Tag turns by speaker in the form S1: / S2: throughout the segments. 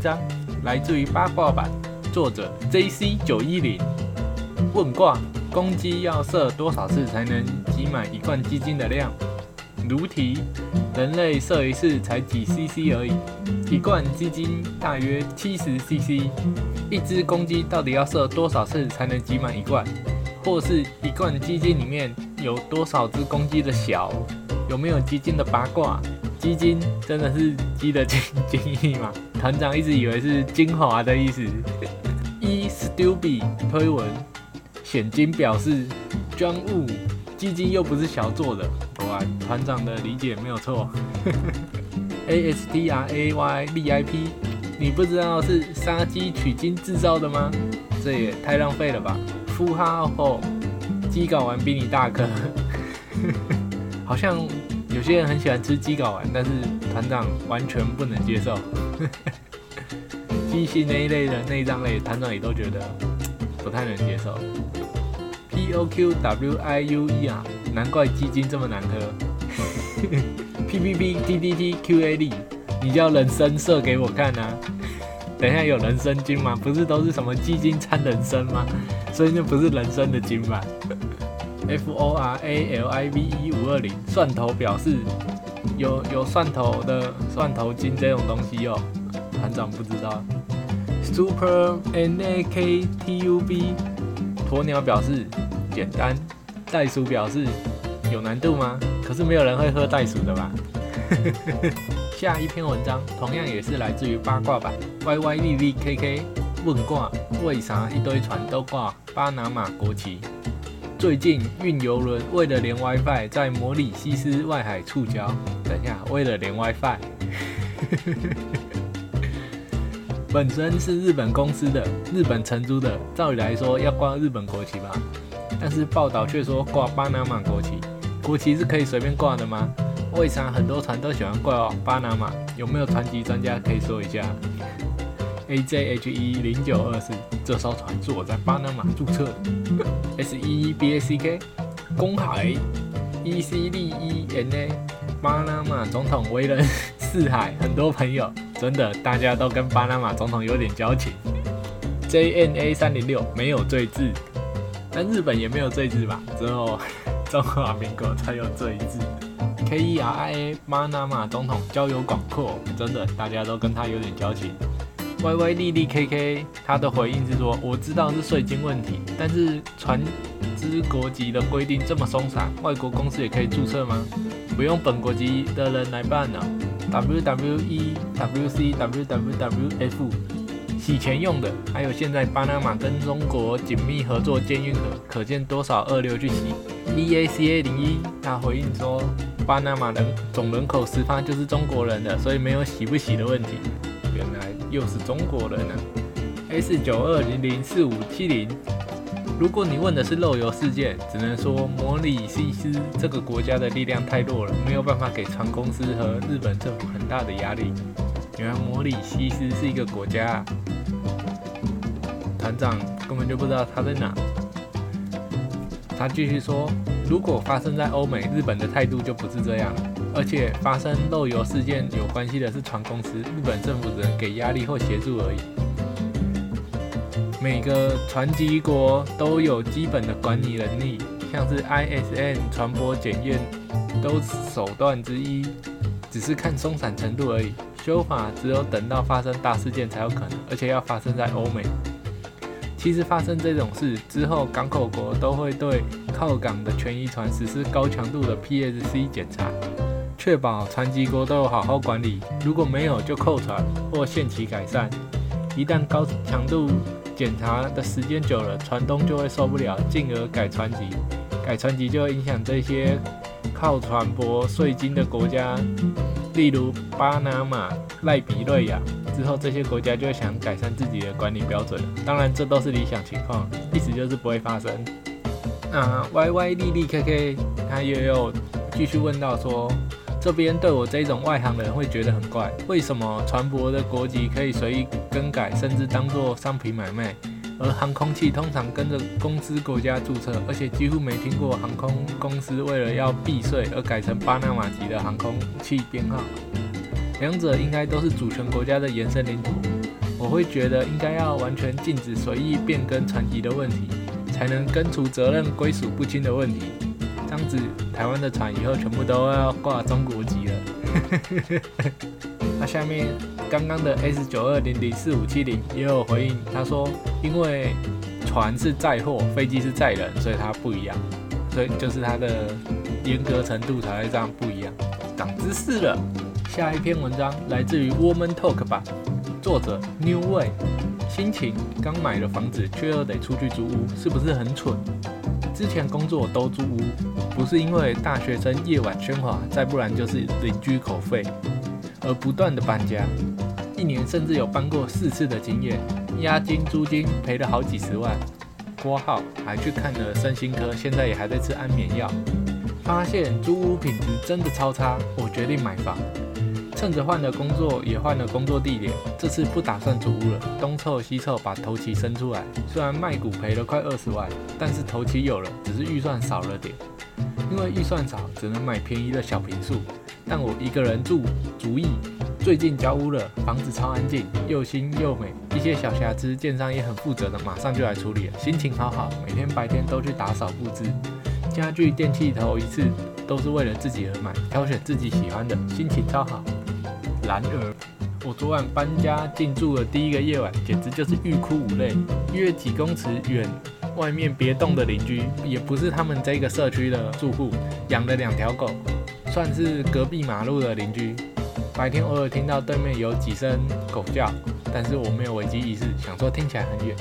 S1: 章来自于八卦版，作者 JC 九一零。问卦：公鸡要射多少次才能挤满一罐鸡精的量？如题：人类射一次才几 CC 而已，一罐鸡精大约七十 CC。一只公鸡到底要射多少次才能挤满一罐？或是一罐鸡精里面有多少只公鸡的小？有没有鸡精的八卦？鸡精真的是鸡的精精液吗？团长一直以为是精华的意思。一 Stupid 推文，显金表示专务基金又不是小做的，果然团长的理解没有错。A S T R A Y V I P，你不知道是杀鸡取精制造的吗？这也太浪费了吧！呼哈后，鸡睾丸比你大颗，好像。有些人很喜欢吃鸡睾丸，但是团长完全不能接受。鸡心那一类的内脏类，团长也都觉得不太能接受。P O Q W I U E 啊，难怪鸡精这么难喝。P P P T T T Q A D，你叫人参射给我看啊？等一下有人参精吗？不是都是什么鸡精掺人参吗？所以那不是人参的精吧？F O R A L I V E 五二零蒜头表示有有蒜头的蒜头精这种东西哟，团长不知道。Super N A K T U B 鸵鸟表示简单，袋鼠表示有难度吗？可是没有人会喝袋鼠的吧？下一篇文章同样也是来自于八卦版 Y Y V V K K 问卦，为啥一堆船都挂巴拿马国旗？最近运油轮为了连 WiFi，在摩里西斯外海触礁。等一下，为了连 WiFi，本身是日本公司的，日本承租的，照理来说要挂日本国旗吧？但是报道却说挂巴拿马国旗。国旗是可以随便挂的吗？为啥很多船都喜欢挂巴拿马？有没有船籍专家可以说一下？AJHE 零九二四，这艘船是我在巴拿马注册的。SEBACK 公海 ECDENA 巴拿马总统为人 四海，很多朋友，真的大家都跟巴拿马总统有点交情。JNA 三零六没有罪字，但日本也没有罪字吧？之后 中华民国才有罪字。K E R I A 巴拿马总统交友广阔，真的大家都跟他有点交情。Y Y 丽丽 K K，他的回应是说：“我知道是税金问题，但是船只国籍的规定这么松散，外国公司也可以注册吗？不用本国籍的人来办呢？W W E W C W W W F，洗钱用的。还有现在巴拿马跟中国紧密合作建运河，可见多少二流去洗。E A C A 零一，他回应说：巴拿马人总人口十趴就是中国人的，所以没有洗不洗的问题。”又是中国人呢！S 九二零零四五七零。如果你问的是漏油事件，只能说摩里西斯这个国家的力量太弱了，没有办法给船公司和日本政府很大的压力。原来摩里西斯是一个国家，啊团长根本就不知道他在哪。他继续说，如果发生在欧美，日本的态度就不是这样了。而且发生漏油事件有关系的是船公司，日本政府只能给压力或协助而已。每个船籍国都有基本的管理能力，像是 ISN 船舶检验都是手段之一，只是看松散程度而已。修法只有等到发生大事件才有可能，而且要发生在欧美。其实发生这种事之后，港口国都会对靠港的权益船实施高强度的 PSC 检查。确保残疾国都有好好管理，如果没有就扣船或限期改善。一旦高强度检查的时间久了，船东就会受不了，进而改船籍。改船籍就会影响这些靠船舶税金的国家，例如巴拿马、赖比瑞亚。之后这些国家就会想改善自己的管理标准，当然这都是理想情况，意思就是不会发生。那 Y Y 丽丽 K K 他也有继续问到说，这边对我这种外行人会觉得很怪，为什么船舶的国籍可以随意更改，甚至当做商品买卖，而航空器通常跟着公司国家注册，而且几乎没听过航空公司为了要避税而改成巴拿马籍的航空器编号。两者应该都是主权国家的延伸领土，我会觉得应该要完全禁止随意变更船籍的问题，才能根除责任归属不清的问题。这样子，台湾的船以后全部都要挂中国籍了。那下面刚刚的 S 九二零零四五七零也有回应，他说因为船是载货，飞机是载人，所以它不一样，所以就是它的严格程度才会这样不一样。长知识了。下一篇文章来自于 Woman Talk 吧，作者 New Way。心情刚买了房子，却又得出去租屋，是不是很蠢？之前工作都租屋，不是因为大学生夜晚喧哗，再不然就是邻居口费，而不断的搬家，一年甚至有搬过四次的经验，押金租金赔了好几十万，括号还去看了身心科，现在也还在吃安眠药，发现租屋品质真的超差，我决定买房。趁着换了工作，也换了工作地点，这次不打算租屋了，东凑西凑把头期生出来。虽然卖股赔了快二十万，但是头期有了，只是预算少了点。因为预算少，只能买便宜的小平数。但我一个人住，足矣。最近交屋了，房子超安静，又新又美。一些小瑕疵，建商也很负责的，马上就来处理了。心情好好，每天白天都去打扫布置。家具电器头一次都是为了自己而买，挑选自己喜欢的，心情超好。然而，我昨晚搬家进驻的第一个夜晚，简直就是欲哭无泪。约几公尺远，外面别动的邻居，也不是他们这个社区的住户，养了两条狗，算是隔壁马路的邻居。白天偶尔听到对面有几声狗叫，但是我没有危机意识，想说听起来很远。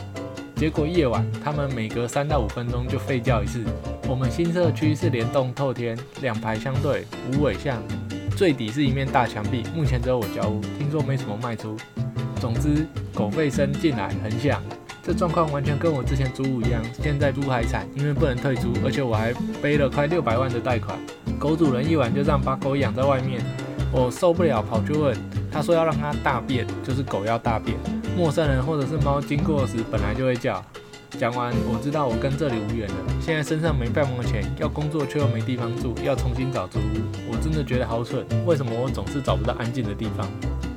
S1: 结果夜晚，他们每隔三到五分钟就吠叫一次。我们新社区是联动透天，两排相对，无尾巷。最底是一面大墙壁，目前只有我交屋，听说没什么卖出。总之，狗吠声进来很响，这状况完全跟我之前租屋一样。现在租还惨，因为不能退租，而且我还背了快六百万的贷款。狗主人一晚就这样把狗养在外面，我受不了，跑去问，他说要让它大便，就是狗要大便。陌生人或者是猫经过时，本来就会叫。讲完，我知道我跟这里无缘了。现在身上没半毛钱，要工作却又没地方住，要重新找租屋，我真的觉得好蠢。为什么我总是找不到安静的地方？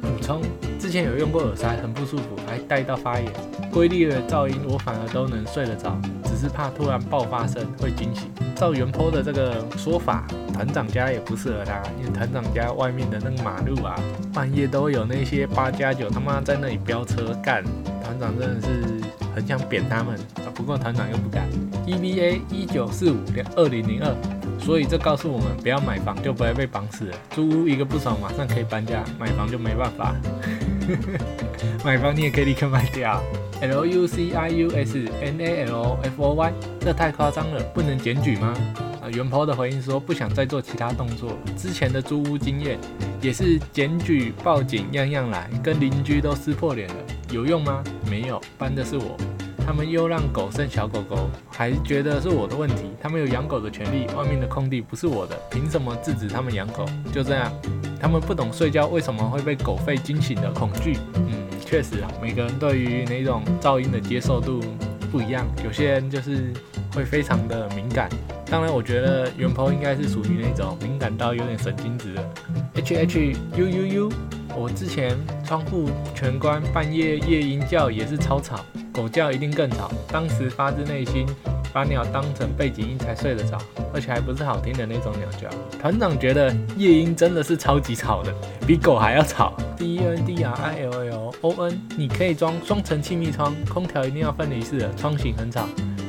S1: 补充，之前有用过耳塞，很不舒服，还带到发炎。规律的噪音我反而都能睡得着，只是怕突然爆发声会惊醒。照原坡的这个说法，团长家也不适合他，因为团长家外面的那个马路啊，半夜都有那些八加九他妈在那里飙车干，团长真的是。很想扁他们啊，不过团长又不敢。EVA 一九四五点二零零二，所以这告诉我们，不要买房就不会被绑死了。租屋一个不爽，马上可以搬家；买房就没办法。呵 呵买房你也可以立刻卖掉。L U C I U S N A L F O Y，这太夸张了，不能检举吗？啊，元抛的回应说不想再做其他动作。之前的租屋经验也是检举、报警，样样来，跟邻居都撕破脸了。有用吗？没有，搬的是我。他们又让狗生小狗狗，还觉得是我的问题。他们有养狗的权利，外面的空地不是我的，凭什么制止他们养狗？就这样，他们不懂睡觉为什么会被狗吠惊醒的恐惧。嗯，确实啊，每个人对于那种噪音的接受度不一样，有些人就是会非常的敏感。当然，我觉得元鹏应该是属于那种敏感到有点神经质的。H H U U U。我之前窗户全关，半夜夜莺叫也是超吵，狗叫一定更吵。当时发自内心把鸟当成背景音才睡得着，而且还不是好听的那种鸟叫。团长觉得夜莺真的是超级吵的，比狗还要吵。D N D R I L L O N，你可以装双层气密窗，空调一定要分离式的，窗型很吵，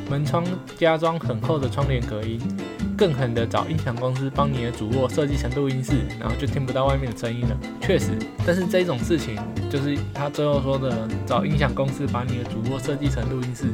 S1: 门窗加装很厚的窗帘隔音。更狠的找音响公司帮你的主卧设计成录音室，然后就听不到外面的声音了。确实，但是这种事情就是他最后说的，找音响公司把你的主卧设计成录音室，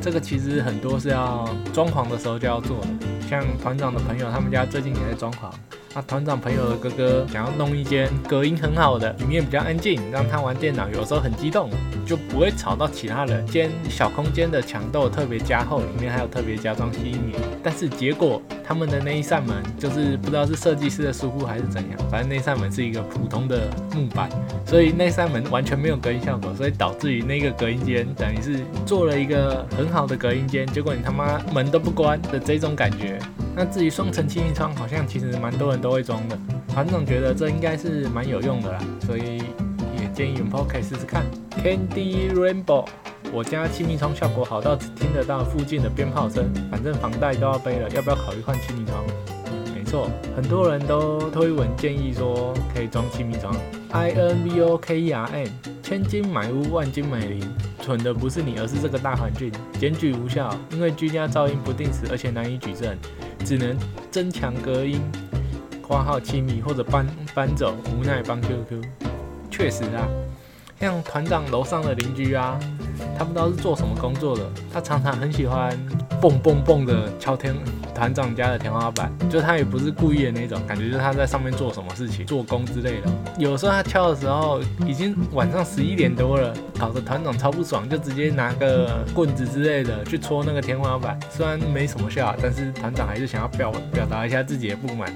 S1: 这个其实很多是要装潢的时候就要做的。像团长的朋友，他们家最近也在装潢。那团长朋友的哥哥想要弄一间隔音很好的，里面比较安静，让他玩电脑有时候很激动，就不会吵到其他人。间小空间的墙都特别加厚，里面还有特别加装吸音棉。但是结果他们的那一扇门就是不知道是设计师的疏忽还是怎样，反正那扇门是一个普通的木板，所以那扇门完全没有隔音效果，所以导致于那个隔音间等于是做了一个很好的隔音间，结果你他妈门都不关的这种感觉。那至于双层气密窗，好像其实蛮多人都会装的。团总觉得这应该是蛮有用的啦，所以也建议 p o 可以试试看。Candy Rainbow，我家气密窗效果好到只听得到附近的鞭炮声，反正房贷都要背了，要不要考虑换气密窗？很多人都推文建议说可以装亲密窗。I N V O K E R N，千金买屋，万金买邻，蠢的不是你，而是这个大环境。检举无效，因为居家噪音不定时，而且难以举证。只能增强隔音，挂号亲密或者搬搬走，无奈帮 QQ。确实啊，像团长楼上的邻居啊，他不知道是做什么工作的，他常常很喜欢蹦蹦蹦的敲天团长家的天花板，就他也不是故意的那种，感觉就是他在上面做什么事情，做工之类的。有时候他敲的时候已经晚上十一点多了，搞得团长超不爽，就直接拿个棍子之类的去戳那个天花板。虽然没什么效，但是团长还是想要表表达一下自己的不满。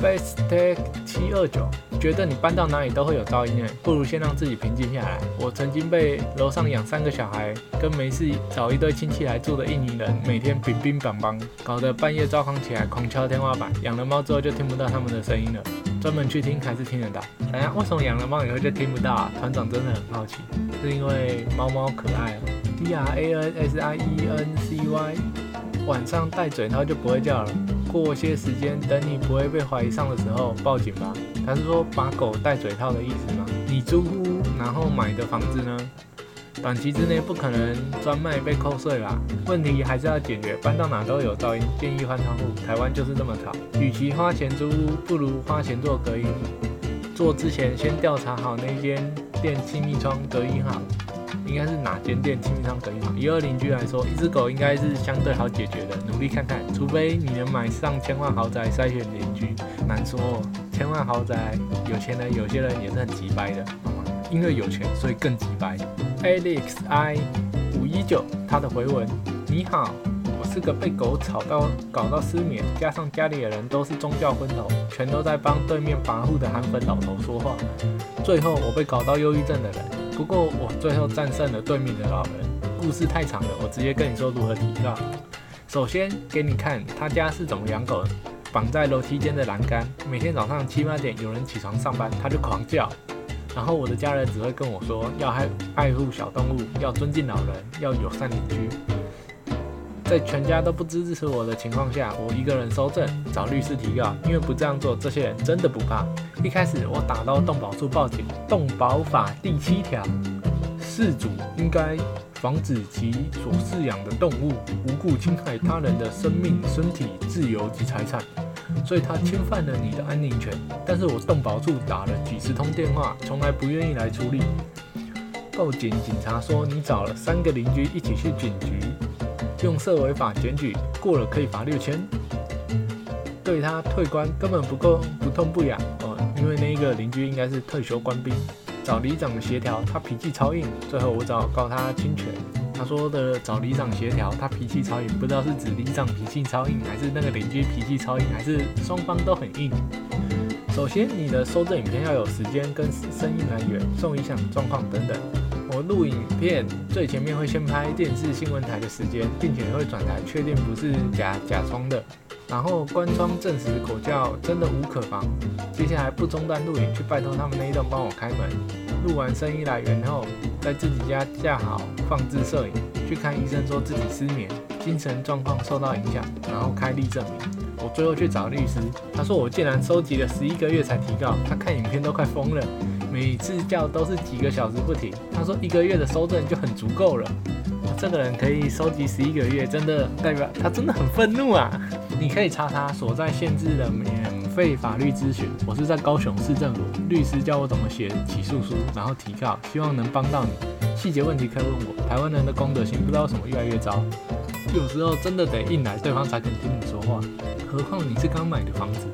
S1: Best Take 七二九。觉得你搬到哪里都会有噪音诶，不如先让自己平静下来。我曾经被楼上养三个小孩，跟没事找一堆亲戚来住的印尼人，每天乒乒乓乓，搞得半夜躁狂起来，狂敲天花板。养了猫之后就听不到他们的声音了，专门去听还是听得到。哎呀，为什么养了猫以后就听不到啊？团长真的很好奇，是因为猫猫可爱哦。D R A N S I E N C Y，晚上戴嘴套就不会叫了。过些时间，等你不会被怀疑上的时候，报警吧。他是说把狗戴嘴套的意思吗？你租屋然后买的房子呢？短期之内不可能专卖被扣税啦。问题还是要解决，搬到哪都有噪音，建议换窗户。台湾就是这么吵。与其花钱租屋，不如花钱做隔音。做之前先调查好那间电气密窗隔音好。应该是哪间店清仓可以吗？以二邻居来说，一只狗应该是相对好解决的，努力看看。除非你能买上千万豪宅筛选邻居，难说。千万豪宅，有钱人有些人也是很急掰的，好吗？因为有钱，所以更急掰。Alex I 五一九，他的回文：你好，我是个被狗吵到搞到失眠，加上家里的人都是宗教昏头，全都在帮对面跋扈的韩粉老头说话，最后我被搞到忧郁症的人。不过我最后战胜了对面的老人。故事太长了，我直接跟你说如何提高。首先给你看他家是怎么养狗的，绑在楼梯间的栏杆。每天早上七八点有人起床上班，他就狂叫。然后我的家人只会跟我说要爱爱护小动物，要尊敬老人，要友善邻居。在全家都不支持我的情况下，我一个人收证，找律师提告。因为不这样做，这些人真的不怕。一开始我打到动保处报警，动保法第七条，事主应该防止其所饲养的动物无故侵害他人的生命、身体、自由及财产，所以他侵犯了你的安宁权。但是我动保处打了几十通电话，从来不愿意来处理。报警警察说你找了三个邻居一起去警局。用涉违法检举过了可以罚六千，对他退官根本不够不痛不痒，因为那个邻居应该是退休官兵，找里长协调，他脾气超硬，最后我找告他侵权。他说的找里长协调，他脾气超硬，不知道是指里长脾气超硬，还是那个邻居脾气超硬，还是双方都很硬。首先，你的收证影片要有时间跟声音来源、受影响状况等等。我录影片最前面会先拍电视新闻台的时间，并且会转台确定不是假假装的，然后关窗证实狗叫真的无可防。接下来不中断录影，去拜托他们那一栋帮我开门。录完声音来源后，在自己家架好放置摄影，去看医生说自己失眠，精神状况受到影响，然后开立证明。我最后去找律师，他说我竟然收集了十一个月才提告，他看影片都快疯了。每次叫都是几个小时不停。他说一个月的收证就很足够了。这个人可以收集十一个月，真的代表他真的很愤怒啊！你可以查他所在县制的免费法律咨询。我是在高雄市政府，律师教我怎么写起诉书，然后提告，希望能帮到你。细节问题可以问我。台湾人的公德心不知道什么越来越糟，有时候真的得硬来，对方才肯听你说话。何况你是刚买的房子。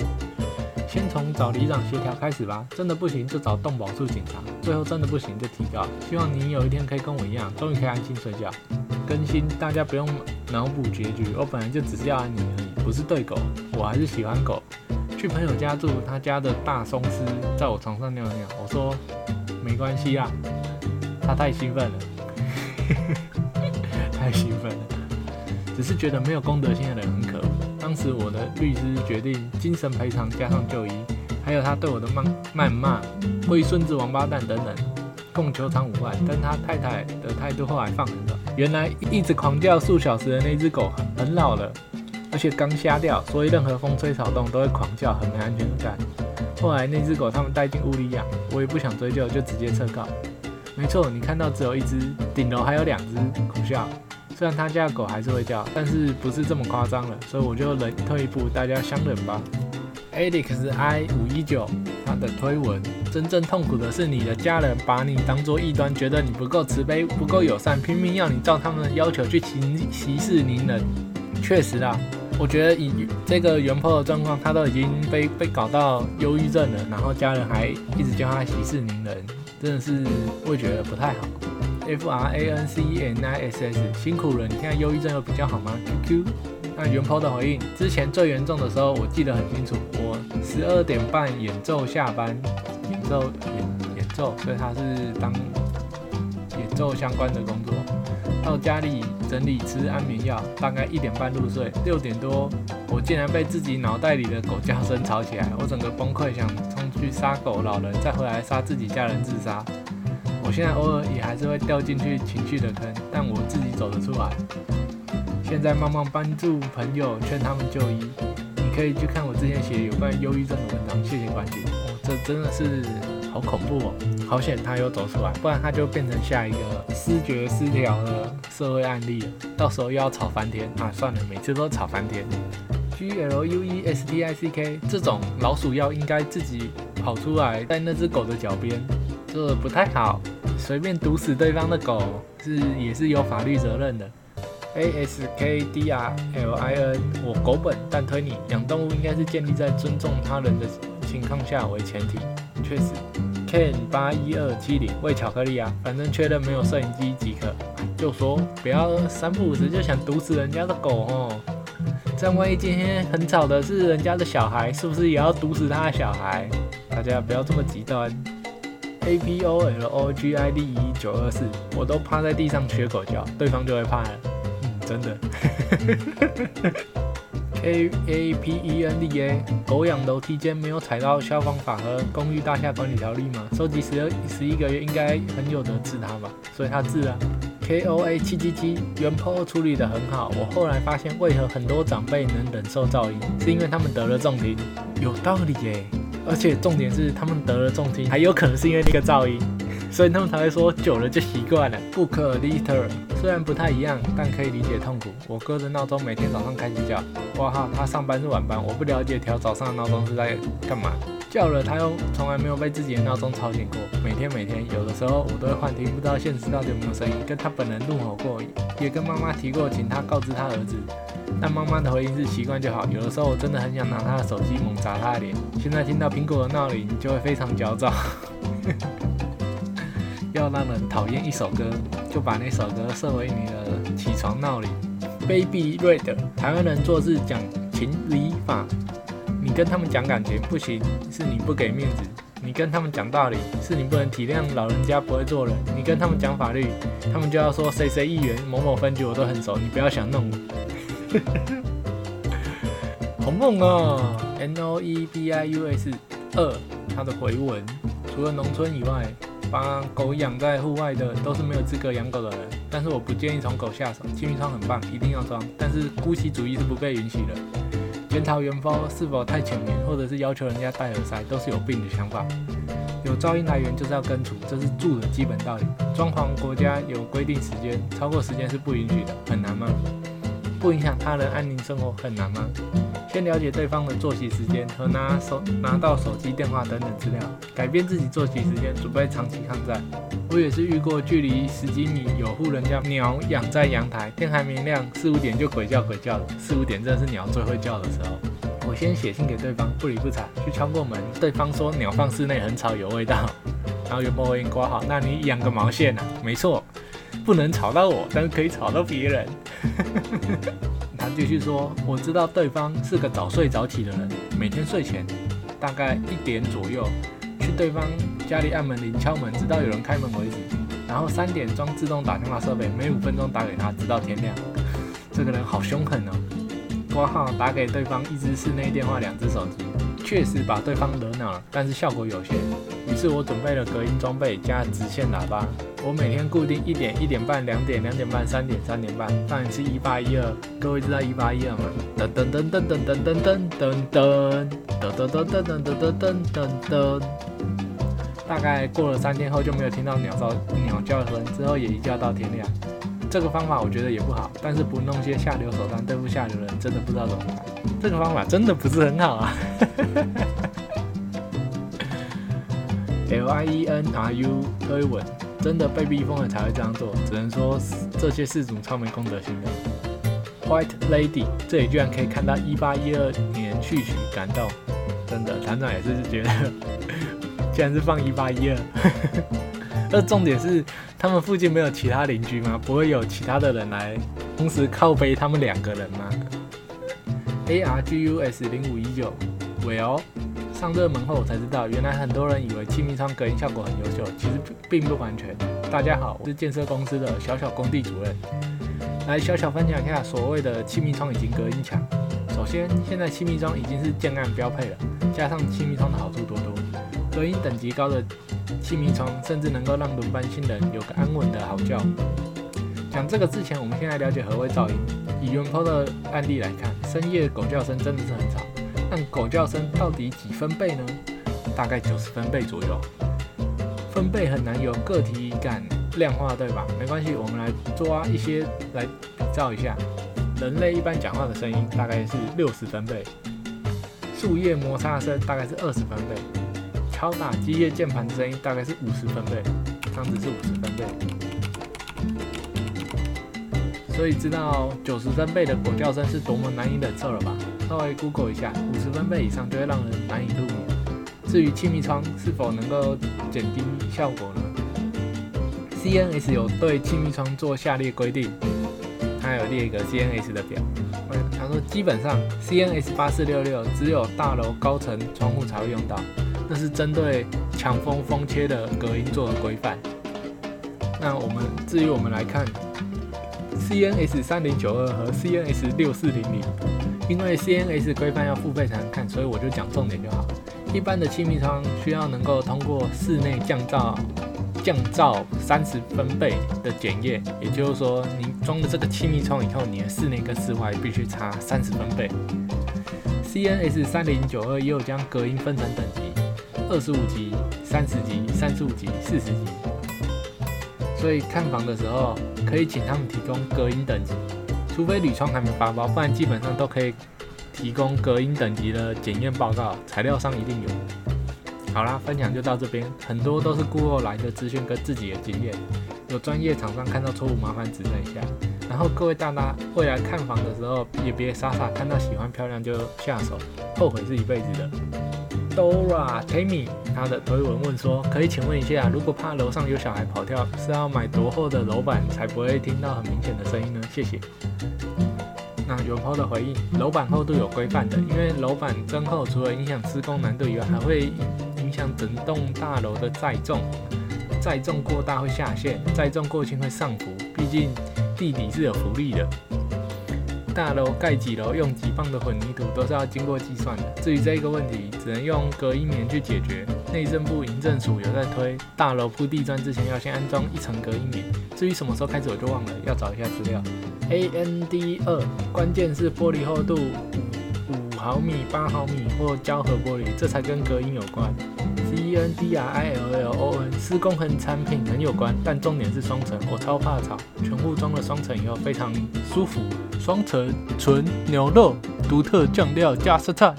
S1: 先从找里长协调开始吧，真的不行就找动保处警察，最后真的不行就提高。希望你有一天可以跟我一样，终于可以安心睡觉。更新，大家不用脑补结局，我本来就只是要安宁而已，不是对狗，我还是喜欢狗。去朋友家住，他家的大松狮在我床上尿尿，我说没关系啊，他太兴奋了，太兴奋了，只是觉得没有公德心的人。当时我的律师决定精神赔偿加上就医，还有他对我的谩谩骂、龟孙子、王八蛋等等，共求偿五万。但他太太的态度后来放很软，原来一直狂叫数小时的那只狗很老了，而且刚瞎掉，所以任何风吹草动都会狂叫，很没安全感。后来那只狗他们带进屋里养，我也不想追究，就直接撤告。没错，你看到只有一只，顶楼还有两只，苦笑。虽然他家的狗还是会叫，但是不是这么夸张了，所以我就忍退一步，大家相忍吧。Alex I 五一九他的推文，真正痛苦的是你的家人把你当做异端，觉得你不够慈悲、不够友善，拼命要你照他们的要求去歧歧视您人。确实啦，我觉得以这个原坡的状况，他都已经被被搞到忧郁症了，然后家人还一直叫他息事宁人，真的是会觉得不太好。F R A N C E N I S S，辛苦了，你现在忧郁症有比较好吗？Q Q，那原抛的回应，之前最严重的时候，我记得很清楚，我十二点半演奏下班，演奏演演奏，所以他是当演奏相关的工作，到家里整理吃安眠药，大概一点半入睡，六点多，我竟然被自己脑袋里的狗叫声吵起来，我整个崩溃，想冲去杀狗老人，再回来杀自己家人自杀。我现在偶尔也还是会掉进去情绪的坑，但我自己走得出来。现在慢慢帮助朋友，劝他们就医。你可以去看我之前写有关忧郁症的文章，谢谢关心。哦，这真的是好恐怖哦！好险他又走出来，不然他就变成下一个失觉失调的社会案例了。到时候又要吵翻天啊！算了，每次都吵翻天。G L U E S T I C K 这种老鼠药应该自己跑出来，在那只狗的脚边。这不太好，随便毒死对方的狗是也是有法律责任的。A S K D R L I N，我狗本，但推你养动物应该是建立在尊重他人的情况下为前提。确实，Ken 八一二七零喂巧克力啊，反正确认没有摄影机即可。就说不要三不五时就想毒死人家的狗哦，这样万一今天很吵的是人家的小孩，是不是也要毒死他的小孩？大家不要这么极端。A P O L O G I D E 九二四，我都趴在地上学狗叫，对方就会怕了。嗯，真的。K A P E N D A，狗养楼梯间没有踩到消防法和公寓大厦管理条例吗？收集十二十一个月，应该很有得治它吧？所以它治啊。K O A 七七七，原 po 处理的很好。我后来发现，为何很多长辈能忍受噪音，是因为他们得了重听。有道理耶。而且重点是，他们得了重听，还有可能是因为那个噪音，所以他们才会说久了就习惯了。Book liter 虽然不太一样，但可以理解痛苦。我哥的闹钟每天早上开始叫，哇哈，他上班是晚班，我不了解调早上的闹钟是在干嘛。叫了他又从来没有被自己的闹钟吵醒过。每天每天，有的时候我都会幻听，不知道现实到底有没有声音。跟他本人怒吼过，也跟妈妈提过，请他告知他儿子。但妈妈的回应是习惯就好。有的时候我真的很想拿他的手机猛砸他的脸。现在听到苹果的闹铃就会非常焦躁。要让人讨厌一首歌，就把那首歌设为你的起床闹铃。Baby Red，台湾人做事讲情理法。你跟他们讲感情不行，是你不给面子；你跟他们讲道理，是你不能体谅老人家不会做人；你跟他们讲法律，他们就要说谁谁议员、某某分局我都很熟，你不要想弄我。好梦啊！N O E B I U S 二，它的回文，除了农村以外，把狗养在户外的都是没有资格养狗的人。但是我不建议从狗下手，气密窗很棒，一定要装。但是姑息主义是不被允许的。检讨原包是否太浅眠，或者是要求人家戴耳塞，都是有病的想法。有噪音来源就是要根除，这是住的基本道理。装潢国家有规定时间，超过时间是不允许的。很难吗？不影响他人安宁生活很难吗？先了解对方的作息时间和拿手拿到手机电话等等资料，改变自己作息时间，准备长期抗战。我也是遇过距离十几米有户人家鸟养在阳台，天还没亮，四五点就鬼叫鬼叫的。四五点正是鸟最会叫的时候。我先写信给对方，不理不睬，去敲过门，对方说鸟放室内很吵，有味道。然后原波回应挂号，那你养个毛线啊？没错，不能吵到我，但是可以吵到别人。他继续说，我知道对方是个早睡早起的人，每天睡前大概一点左右去对方家里按门铃敲门，直到有人开门为止。然后三点装自动打电话设备，每五分钟打给他，直到天亮。这个人好凶狠哦！挂号打给对方一支室内电话，两只手机，确实把对方惹恼了，但是效果有限。是我准备了隔音装备加直线喇叭。我每天固定一点、一点半、两点、两点半、三点、三点半放一次一八一二。各位知道一八一二吗？噔噔噔噔噔噔噔噔噔噔噔噔噔噔噔噔噔噔。大概过了三天后就没有听到鸟叫鸟叫声，之后也一觉到天亮。这个方法我觉得也不好，但是不弄些下流手段对付下流人，真的不知道怎么办。这个方法真的不是很好啊。L I E N R U 推文，真的被逼疯了才会这样做，只能说这些事主超没公德心的。White Lady，这里居然可以看到一八一二年序曲，感动，真的团长也是觉得，竟然是放一八一二，那重点是他们附近没有其他邻居吗？不会有其他的人来同时靠背他们两个人吗？A R G U S 零五一九，Well。上热门后，我才知道，原来很多人以为气密窗隔音效果很优秀，其实并不完全。大家好，我是建设公司的小小工地主任，来小小分享一下所谓的气密窗以及隔音墙。首先，现在气密窗已经是建案标配了，加上气密窗的好处多多，隔音等级高的气密窗甚至能够让轮班新人有个安稳的好觉。讲这个之前，我们先来了解何谓噪音。以原坡的案例来看，深夜狗叫声真的是很吵。但狗叫声到底几分贝呢？大概九十分贝左右。分贝很难有个体感量化，对吧？没关系，我们来抓一些来比照一下。人类一般讲话的声音大概是六十分贝，树叶摩擦声大概是二十分贝，敲打机械键盘的声音大概是五十分贝，这样子是五十分贝。所以知道九十分贝的狗叫声是多么难以忍受了吧？稍微 Google 一下，五十分贝以上就会让人难以入眠。至于气密窗是否能够减低效果呢？CNS 有对气密窗做下列规定，它有列一个 CNS 的表。他说基本上 CNS 八四六六只有大楼高层窗户才会用到，那是针对强风风切的隔音做的规范。那我们至于我们来看 CNS 三零九二和 CNS 六四零零。因为 CNS 规范要付费才能看，所以我就讲重点就好。一般的气密窗需要能够通过室内降噪降噪三十分贝的检验，也就是说，你装了这个气密窗以后，你的室内跟室外必须差三十分贝。CNS 三零九二也有将隔音分成等级，二十五级、三十级、三十五级、四十级。所以看房的时候，可以请他们提供隔音等级。除非铝窗还没发包，不然基本上都可以提供隔音等级的检验报告，材料上一定有。好啦，分享就到这边，很多都是顾后来的资讯跟自己的经验，有专业厂商看到错误麻烦指正一下。然后各位大大未来看房的时候也别傻傻看到喜欢漂亮就下手，后悔是一辈子的。Dora Tammy 他的推文问说，可以请问一下，如果怕楼上有小孩跑跳，是要买多厚的楼板才不会听到很明显的声音呢？谢谢。那永抛的回应，楼板厚度有规范的，因为楼板增厚，除了影响施工难度以外，还会影响整栋大楼的载重，载重过大会下陷，载重过轻会上浮，毕竟地底是有浮力的。大楼盖几楼用几磅的混凝土都是要经过计算的。至于这个问题，只能用隔音棉去解决。内政部营政署有在推，大楼铺地砖之前要先安装一层隔音棉。至于什么时候开始，我就忘了，要找一下资料。A N D 二，关键是玻璃厚度五五毫米、八毫米或胶合玻璃，这才跟隔音有关。C N D R I L L O N，施工和产品很有关，但重点是双层，我超怕吵。全部装了双层以后非常舒服。双层纯牛肉，独特酱料加色菜。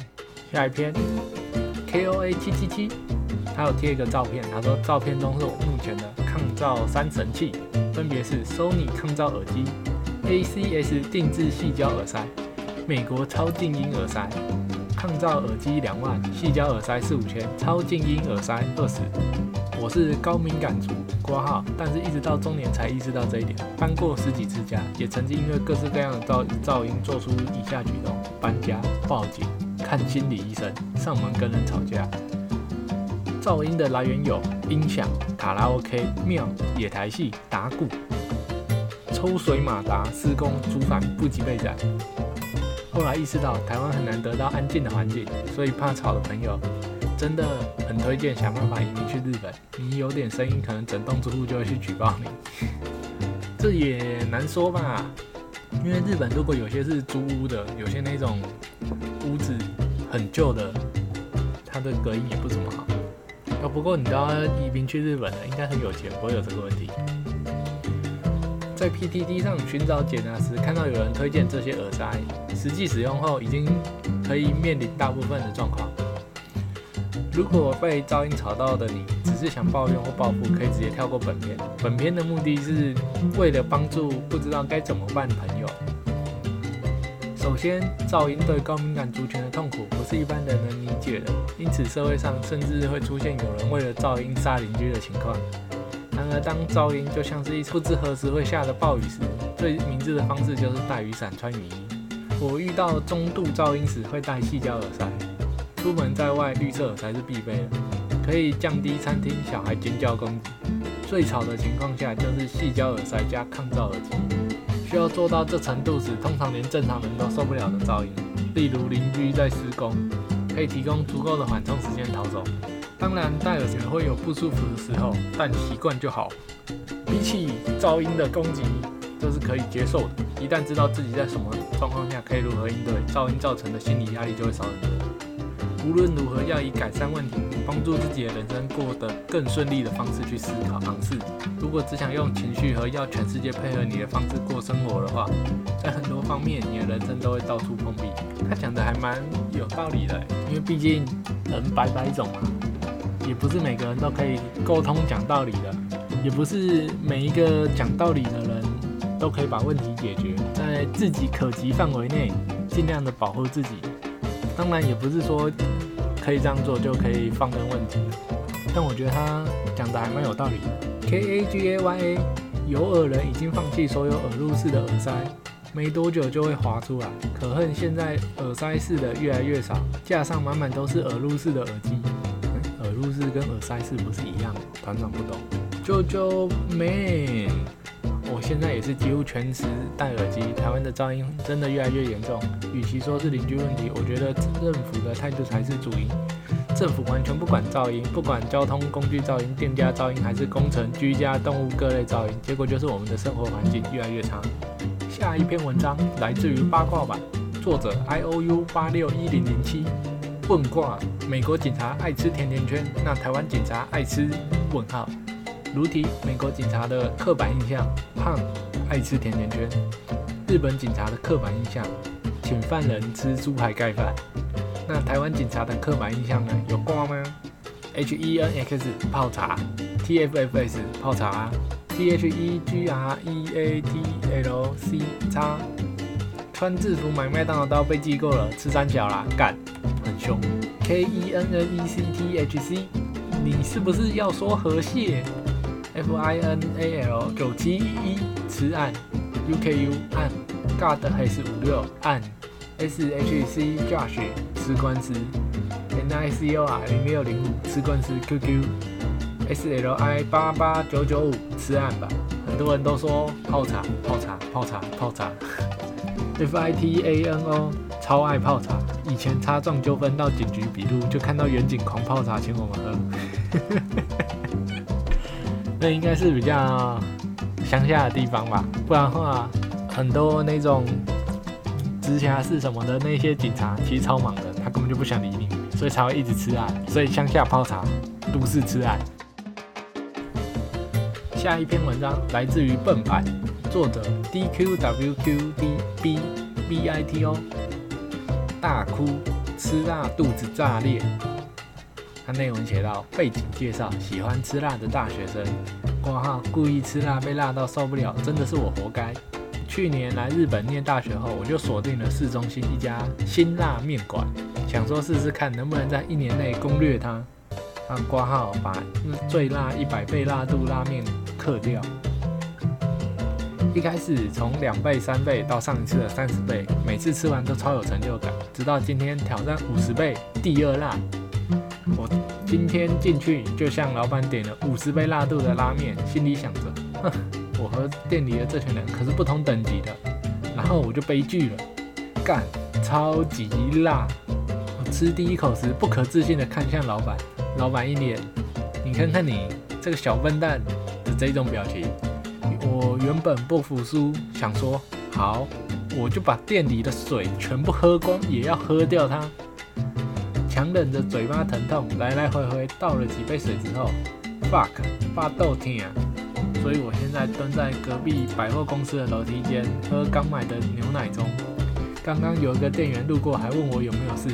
S1: 下一篇，K O A 七七七，他有贴一个照片，他说照片中是我目前的抗噪三神器，分别是 Sony 抗噪耳机、A C S 定制细胶耳塞、美国超静音耳塞。抗噪耳机两万，细胶耳塞四五千，超静音耳塞二十。我是高敏感族，挂号，但是一直到中年才意识到这一点。搬过十几次家，也曾经因为各式各样的噪噪音做出以下举动：搬家、报警、看心理医生、上门跟人吵架。噪音的来源有音响、卡拉 OK、庙、野台戏、打鼓、抽水马达、施工、租房不及备载。后来意识到台湾很难得到安静的环境，所以怕吵的朋友。真的很推荐想办法移民去日本。你有点声音，可能整栋住户就会去举报你。这也难说吧，因为日本如果有些是租屋的，有些那种屋子很旧的，它的隔音也不怎么好。不过你知道移民去日本的应该很有钱，不会有这个问题。在 PTT 上寻找解答时，看到有人推荐这些耳塞，实际使用后已经可以面临大部分的状况。如果被噪音吵到的你，只是想抱怨或报复，可以直接跳过本片。本片的目的是为了帮助不知道该怎么办的朋友。首先，噪音对高敏感族群的痛苦不是一般人能理解的，因此社会上甚至会出现有人为了噪音杀邻居的情况。然而，当噪音就像是一不知何时会下的暴雨时，最明智的方式就是带雨伞、穿雨衣。我遇到中度噪音时，会戴细胶耳塞。出门在外，绿色才是必备的，可以降低餐厅小孩尖叫攻击。最吵的情况下，就是细胶耳塞加抗噪耳机。需要做到这程度时，通常连正常人都受不了的噪音，例如邻居在施工，可以提供足够的缓冲时间逃走。当然，戴耳塞会有不舒服的时候，但习惯就好。比起噪音的攻击，这是可以接受的。一旦知道自己在什么状况下可以如何应对，噪音造成的心理压力就会少很多。无论如何，要以改善问题、帮助自己的人生过得更顺利的方式去思考、尝试。如果只想用情绪和要全世界配合你的方式过生活的话，在很多方面，你的人生都会到处碰壁。他讲的还蛮有道理的，因为毕竟人百百种嘛，也不是每个人都可以沟通讲道理的，也不是每一个讲道理的人都可以把问题解决。在自己可及范围内，尽量的保护自己。当然也不是说可以这样做就可以放任问题，但我觉得他讲的还蛮有道理。K A G A Y A，有耳人已经放弃所有耳入式的耳塞，没多久就会滑出来。可恨现在耳塞式的越来越少，架上满满都是耳入式的耳机。耳入式跟耳塞式不是一样？团长不懂。啾啾 man。我现在也是几乎全时戴耳机。台湾的噪音真的越来越严重，与其说是邻居问题，我觉得政府的态度才是主因。政府完全不管噪音，不管交通工具噪音、店家噪音，还是工程、居家、动物各类噪音，结果就是我们的生活环境越来越差。下一篇文章来自于八卦版，作者 I O U 八六一零零七。问卦：美国警察爱吃甜甜圈，那台湾警察爱吃？问号。如题：美国警察的刻板印象，胖，爱吃甜甜圈；日本警察的刻板印象，请犯人吃猪排盖饭。那台湾警察的刻板印象呢？有挂吗？H E N X 泡茶，T F F S 泡茶，T H E G R E A T L C 叉，穿制服买麦当劳刀被记够了，吃三角啦，干，很凶。K E N N E C T H C，你是不是要说河蟹？F I N A L 九七一吃案，U K U 案，God 还是五六案，S H C Josh 吃官司，N I C O R 零六零五吃官司，Q Q，S L I 八八九九五吃案吧，很多人都说泡茶泡茶泡茶泡茶，F I T A N O 超爱泡茶，以前擦撞纠纷到警局笔录，就看到远景狂泡茶请我们喝。这应该是比较乡下的地方吧，不然的话，很多那种直辖市什么的那些警察其实超忙的，他根本就不想理你，所以才会一直吃案。所以乡下泡茶，都市吃案。下一篇文章来自于笨版，作者 D Q W Q D B B I T O，大哭吃辣肚子炸裂。他内文写到：背景介绍，喜欢吃辣的大学生，挂号故意吃辣被辣到受不了，真的是我活该。去年来日本念大学后，我就锁定了市中心一家辛辣面馆，想说试试看能不能在一年内攻略它。让，挂号把最辣一百倍辣度拉面克掉。一开始从两倍、三倍到上一次的三十倍，每次吃完都超有成就感。直到今天挑战五十倍，第二辣。我今天进去就向老板点了五十杯辣度的拉面，心里想着，哼，我和店里的这群人可是不同等级的。然后我就悲剧了，干，超级辣！我吃第一口时，不可置信的看向老板。老板一脸，你看看你这个小笨蛋的这种表情。我原本不服输，想说好，我就把店里的水全部喝光，也要喝掉它。强忍着嘴巴疼痛，来来回回倒了几杯水之后，fuck，发豆天啊！所以我现在蹲在隔壁百货公司的楼梯间，喝刚买的牛奶中。刚刚有一个店员路过，还问我有没有事。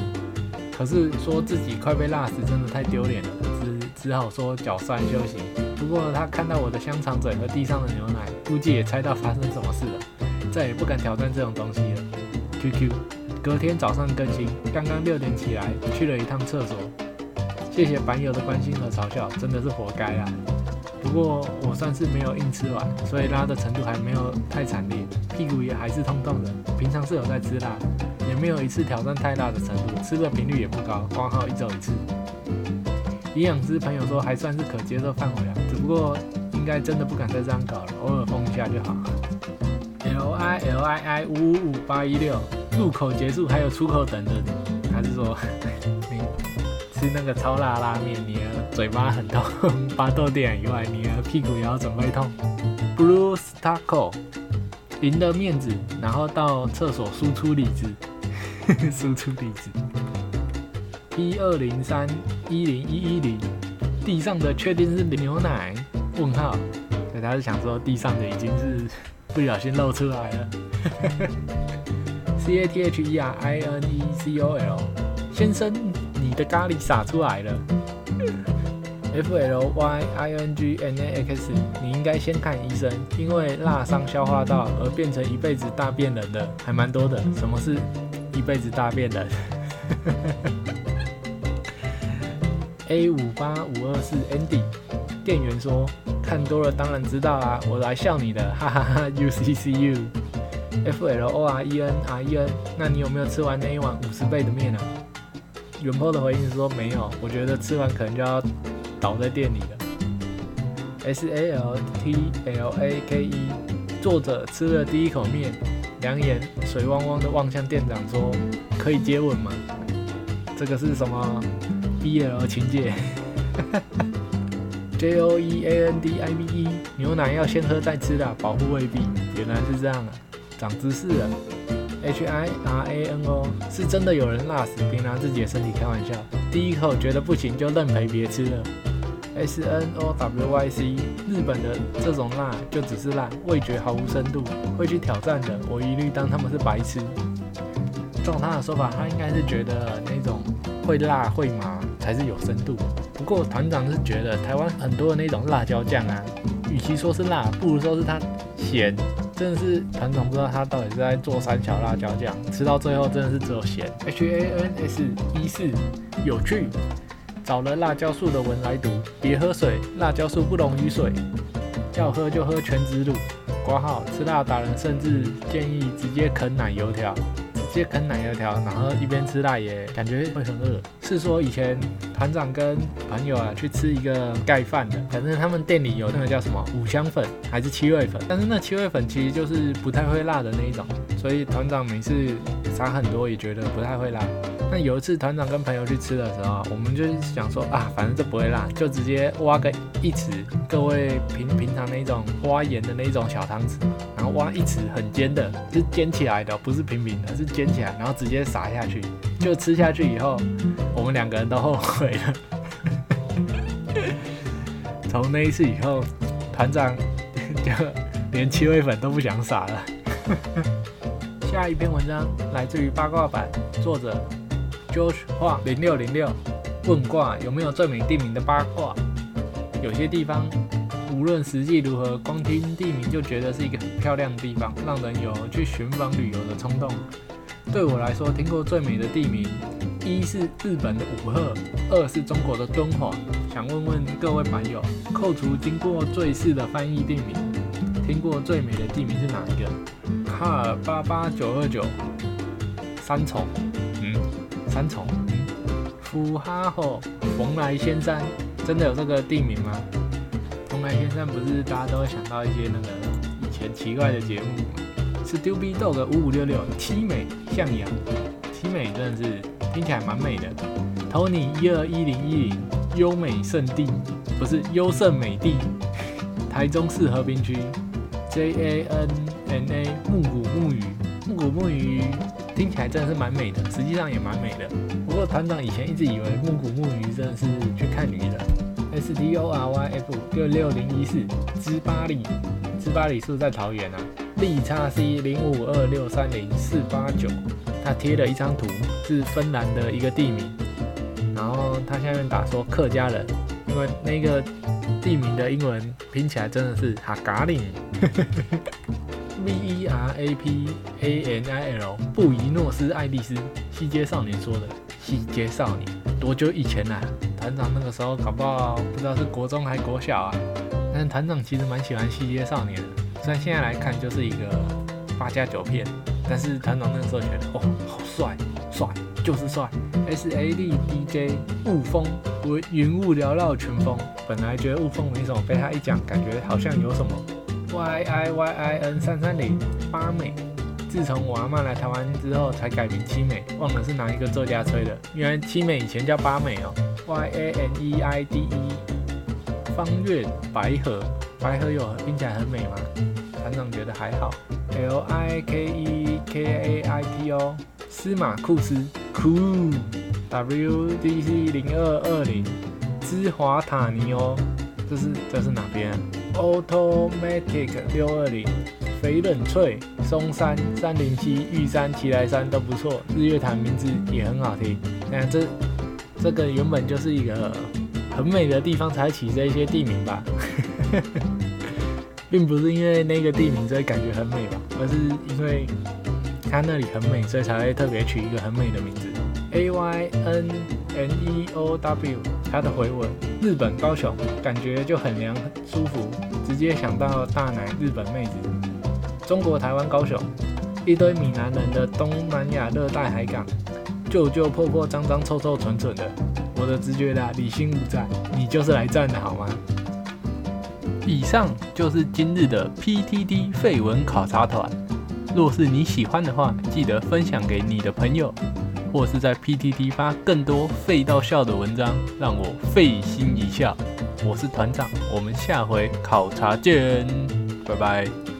S1: 可是说自己快被辣死，真的太丢脸了，只只好说脚酸休息。不过他看到我的香肠嘴和地上的牛奶，估计也猜到发生什么事了，再也不敢挑战这种东西了。QQ，隔天早上更新，刚刚六点起来去了一趟厕所，谢谢板友的关心和嘲笑，真的是活该啊。不过我算是没有硬吃完，所以拉的程度还没有太惨烈，屁股也还是痛痛的。平常是有在吃辣。也没有一次挑战太大的程度，吃的频率也不高，光好一周一次。营养师朋友说还算是可接受范围啊，只不过应该真的不敢再这样搞了，偶尔封一下就好。L I L I I 五五五八一六，入口结束还有出口等着你，还是说 你吃那个超辣拉面，你的嘴巴很痛，发豆点以外，你的屁股也要准备痛。Blue Taco，赢了面子，然后到厕所输出理智。输出地址一二零三一零一一零，地上的确定是牛奶？问号，所以他是想说地上的已经是不小心露出来了。C A T H E R I N E C O L，先生，你的咖喱洒出来了。F L Y I N G N A X，你应该先看医生，因为辣伤消化道而变成一辈子大便人的还蛮多的。什么是？一辈子大变人。A 五八五二四 Andy，店员说看多了当然知道啊，我来笑你的，哈哈哈。U C C U F L O R E N R E N，那你有没有吃完那一碗五十倍的面啊？元波的回应是说没有，我觉得吃完可能就要倒在店里了。S A L T L A K E，作者吃了第一口面。两眼水汪汪的望向店长，说：“可以接吻吗？”这个是什么 BL 情节？J O E A N D I V E，牛奶要先喝再吃的，保护胃壁。原来是这样啊，长知识了。H I R A N O，是真的有人辣死，并拿自己的身体开玩笑。第一口觉得不行，就认赔别吃了。S N O W Y C，日本的这种辣就只是辣，味觉毫无深度，会去挑战的，我一律当他们是白痴。照他的说法，他应该是觉得那种会辣会麻才是有深度。不过团长是觉得台湾很多的那种辣椒酱啊，与其说是辣，不如说是它咸。真的是团长不知道他到底是在做三小辣椒酱，吃到最后真的是只有咸。H A N S 一四，有趣。找了辣椒素的文来读，别喝水，辣椒素不溶于水，要喝就喝全脂乳。挂号吃辣达人甚至建议直接啃奶油条。直接啃奶油条，然后一边吃辣也感觉会很饿。是说以前团长跟朋友啊去吃一个盖饭的，反正他们店里有那个叫什么五香粉还是七味粉，但是那七味粉其实就是不太会辣的那一种，所以团长每次撒很多也觉得不太会辣。那有一次团长跟朋友去吃的时候，我们就想说啊，反正这不会辣，就直接挖个一匙，各位平平常那种挖盐的那种小汤匙，然后挖一匙很尖的，是尖起来的，不是平平的，是尖。起来，然后直接撒下去，就吃下去以后，我们两个人都后悔了。从那一次以后，团长就连七味粉都不想撒了。下一篇文章来自于八卦版，作者 Josh 画零六零六，问卦有没有最美地名的八卦？有些地方无论实际如何，光听地名就觉得是一个很漂亮的地方，让人有去寻访旅游的冲动。对我来说，听过最美的地名，一是日本的武赫，二是中国的敦煌。想问问各位版友，扣除经过最适的翻译地名，听过最美的地名是哪一个？卡尔八八九二九，三重，三重，福哈吼蓬莱仙山，真的有这个地名吗？蓬莱仙山不是大家都会想到一些那个以前奇怪的节目吗，是 Dub Dog 五五六六，凄美向阳，凄美真的是听起来蛮美的。Tony 一二一零一零，优美圣地，不是优胜美地，台中市和平区，J A N N A 木古木鱼，木古木鱼听起来真的是蛮美的，实际上也蛮美的。不过团长以前一直以为木古木鱼真的是去看鱼的。S T O R Y F 六六零一四，芝巴里，芝巴里是不是在桃园啊？利叉 C 零五二六三零四八九，他贴了一张图，是芬兰的一个地名，然后他下面打说客家人，因为那个地名的英文拼起来真的是哈嘎岭，V E R A P A N I L，布宜诺斯艾利斯，西街少年说的，西街少年，多久以前啊？团长那个时候搞不好不知道是国中还国小啊，但是团长其实蛮喜欢《西街少年》的，虽然现在来看就是一个八加九片，但是团长那个时候觉得哦，好帅，帅就是帅。S A D D J 雾峰，云云雾缭绕群峰，本来觉得雾峰没什么，被他一讲，感觉好像有什么。Y I Y I N 三三零八美。自从我阿妈来台湾之后，才改名七美，忘了是哪一个作家吹的。原来七美以前叫八美哦。Y A N E I D E，方月白河，白河有听起来很美吗？团长觉得还好。L I K E K A I T O，司马库斯，Cool。W D C 零二二零，芝华塔尼欧，这是这是哪边？Automatic 六二零。肥冷翠、松山三零七、玉山、奇来山都不错，日月潭名字也很好听。那这这个原本就是一个很美的地方才起这些地名吧，并不是因为那个地名所以感觉很美吧，而是因为它那里很美，所以才会特别取一个很美的名字。A Y N N E O W，它的回文日本高雄，感觉就很凉很舒服，直接想到大奶日本妹子。中国台湾高雄，一堆闽南人的东南亚热带海港，旧旧破破脏脏臭臭蠢蠢的。我的直觉啦，理性不在，你就是来战的好吗？以上就是今日的 PTT 废文考察团。若是你喜欢的话，记得分享给你的朋友，或是在 PTT 发更多废到笑的文章，让我费心一笑。我是团长，我们下回考察见，拜拜。